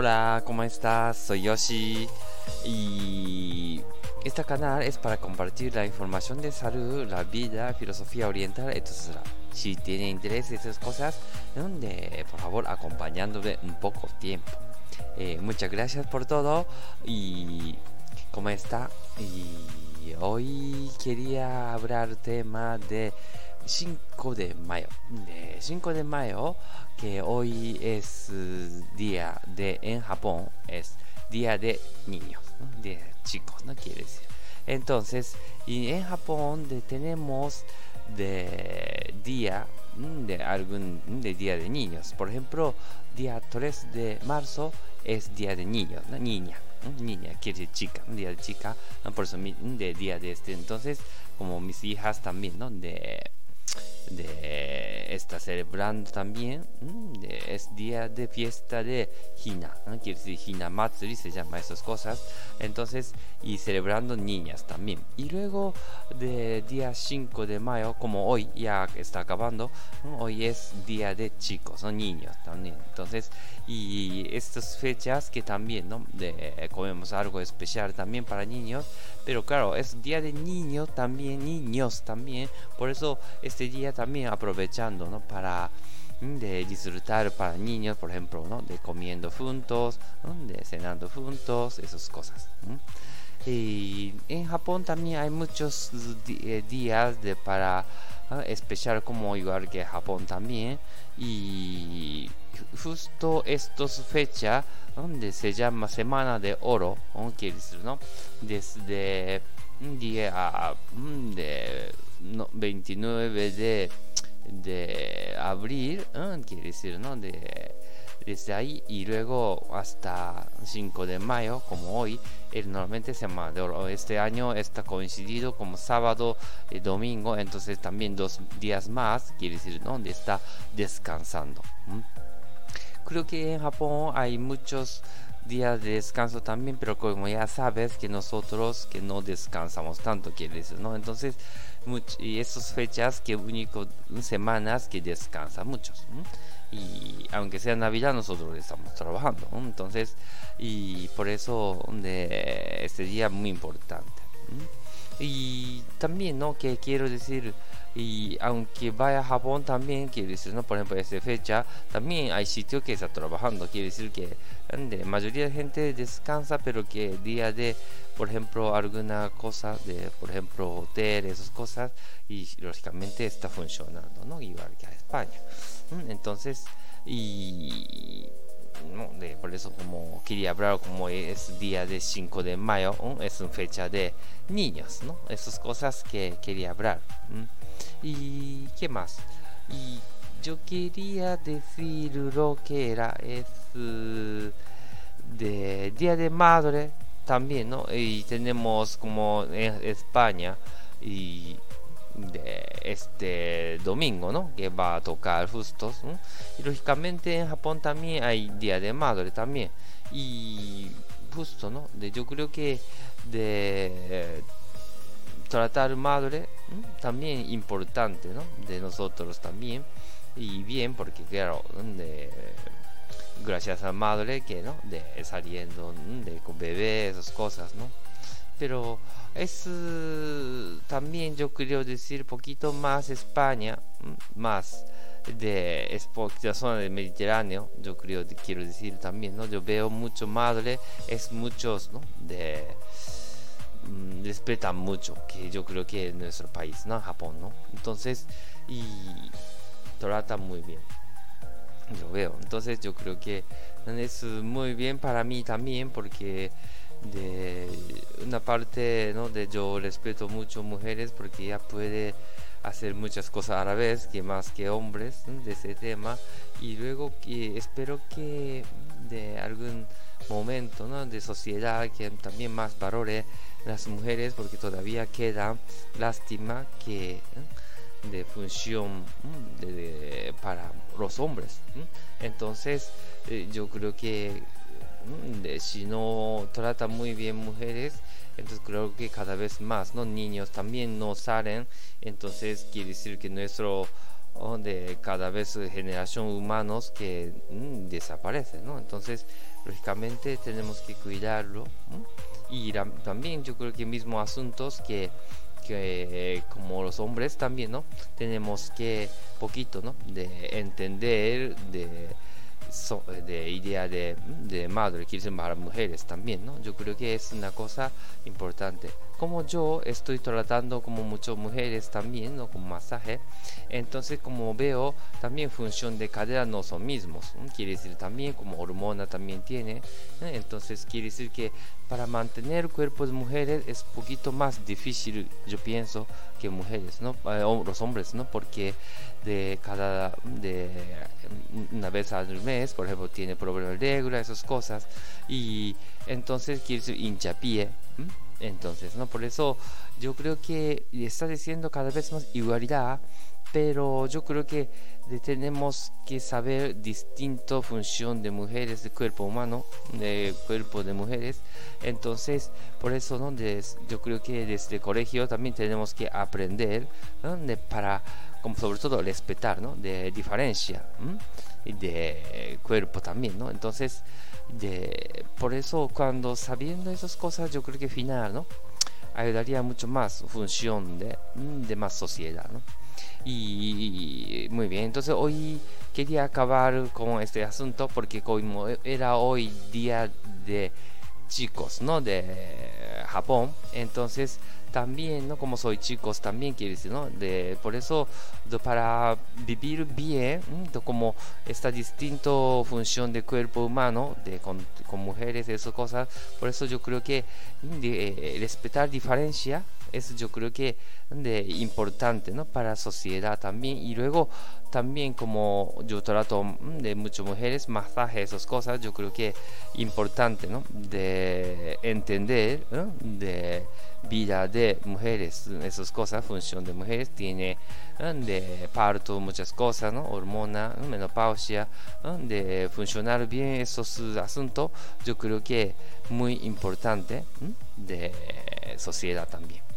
Hola, ¿cómo estás? Soy Yoshi y este canal es para compartir la información de salud, la vida, filosofía oriental, etc. Si tiene interés en esas cosas, de, por favor acompañándome un poco tiempo. Eh, muchas gracias por todo y ¿cómo está? Y hoy quería hablar tema de 5 de mayo. De 5 de mayo, que hoy es día de, en Japón, es día de niños, de chicos, ¿no? Quiere decir. Entonces, y en Japón de, tenemos de día de algún de día de niños. Por ejemplo, día 3 de marzo es día de niños, ¿no? niña, niña quiere decir chica, día de chica, por eso de día de este. Entonces, como mis hijas también, ¿no? De de está celebrando también es día de fiesta de Hina quiere decir Hina Matsuri se llama esas cosas. Entonces y celebrando niñas también. Y luego de día 5 de mayo como hoy ya está acabando hoy es día de chicos o niños también. Entonces y estas fechas que también no de comemos algo especial también para niños. Pero claro es día de niños también niños también. Por eso este día también aprovechando ¿no? para mm, de disfrutar para niños, por ejemplo, ¿no? de comiendo juntos, de cenando juntos, esas cosas. Y en Japón también hay muchos eh, días de para especial como igual que Japón también y justo estas fechas donde se llama semana de oro no desde un día mm, de 29 de, de abril, ¿eh? quiere decir, ¿no? De, desde ahí y luego hasta 5 de mayo, como hoy, el normalmente se llama Este año está coincidido como sábado y domingo, entonces también dos días más, quiere decir, donde está descansando. Creo que en Japón hay muchos días de descanso también, pero como ya sabes que nosotros que no descansamos tanto, quiere decir, ¿no? Entonces, y esas fechas que único semanas que descansa muchos. Y aunque sea Navidad, nosotros estamos trabajando. Entonces, y por eso de este día muy importante. Y también, ¿no? Que quiero decir, y aunque vaya a Japón también, quiere decir, ¿no? Por ejemplo, esta fecha, también hay sitios que está trabajando. Quiere decir que la mayoría de gente descansa, pero que día de, por ejemplo, alguna cosa de, por ejemplo, hotel, esas cosas, y lógicamente está funcionando, ¿no? Igual que a España. Entonces, y ¿no? de, por eso como quería hablar como es día de 5 de mayo es una fecha de niños no esas cosas que quería hablar y qué más y yo quería decir lo que era es de día de madre también no y tenemos como en España y de este domingo, ¿no? Que va a tocar justo. Y lógicamente en Japón también hay Día de Madre también. Y justo, ¿no? De, yo creo que de tratar madre también importante, ¿no? De nosotros también. Y bien, porque claro, de, gracias a madre que, ¿no? De saliendo de con bebé, esas cosas, ¿no? Pero es eh, también yo quiero decir poquito más España, más de la zona del Mediterráneo, yo creo quiero decir también, ¿no? Yo veo mucho madre, es muchos, ¿no? De mm, respetan mucho, que yo creo que en nuestro país, ¿no? Japón, ¿no? Entonces, y trata muy bien. Yo veo, entonces yo creo que es muy bien para mí también porque de una parte ¿no? de yo respeto mucho mujeres porque ella puede hacer muchas cosas a la vez que más que hombres de ese tema. Y luego que espero que de algún momento ¿no? de sociedad que también más valore las mujeres porque todavía queda lástima que de función para los hombres entonces eh, yo creo que Mm, si no trata muy bien mujeres, entonces creo que cada vez más, ¿no? Niños también no salen, entonces quiere decir que nuestro donde cada vez generación humanos que mm, desaparecen, ¿no? Entonces, lógicamente tenemos que cuidarlo. Y también yo creo que mismo asuntos que, que como los hombres también, ¿no? Tenemos que poquito, ¿no? De entender, de de idea de, de madre, quiere decir para mujeres también, ¿no? Yo creo que es una cosa importante. Como yo estoy tratando como muchas mujeres también, ¿no? Con masaje, entonces como veo, también función de cadera no son mismos, quiere decir también como hormona también tiene, entonces quiere decir que para mantener cuerpos de mujeres es poquito más difícil, yo pienso, que mujeres, ¿no? Eh, los hombres, ¿no? Porque de cada de una vez al mes, por ejemplo, tiene problemas de regla, esas cosas, y entonces quiere decir hinchapié. Entonces, ¿no? Por eso yo creo que está diciendo cada vez más igualdad, pero yo creo que tenemos que saber distinto función de mujeres, de cuerpo humano, de cuerpo de mujeres. Entonces, por eso, ¿no? yo creo que desde el colegio también tenemos que aprender para como sobre todo respetar, ¿no? De diferencia, y de cuerpo también, ¿no? Entonces, de, por eso cuando sabiendo esas cosas, yo creo que final, ¿no? Ayudaría mucho más función de, de más sociedad, ¿no? Y muy bien, entonces hoy quería acabar con este asunto porque como era hoy día de chicos, ¿no? De Japón, entonces también, ¿no? Como soy chicos, también quiere decir, ¿no? De, por eso, para vivir bien, como esta distinta función de cuerpo humano, de, con, con mujeres, esas cosas, por eso yo creo que de, respetar diferencia es yo creo que de importante ¿no? para la sociedad también. Y luego también como yo trato mm, de muchas mujeres masaje esas cosas yo creo que importante ¿no? de entender de vida de mujeres esas cosas función de mujeres tiene de parto muchas cosas ¿no? hormona menopausia de funcionar bien esos asuntos yo creo que muy importante de sociedad también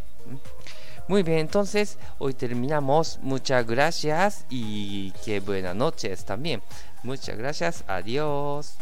muy bien, entonces hoy terminamos. Muchas gracias y que buenas noches también. Muchas gracias. Adiós.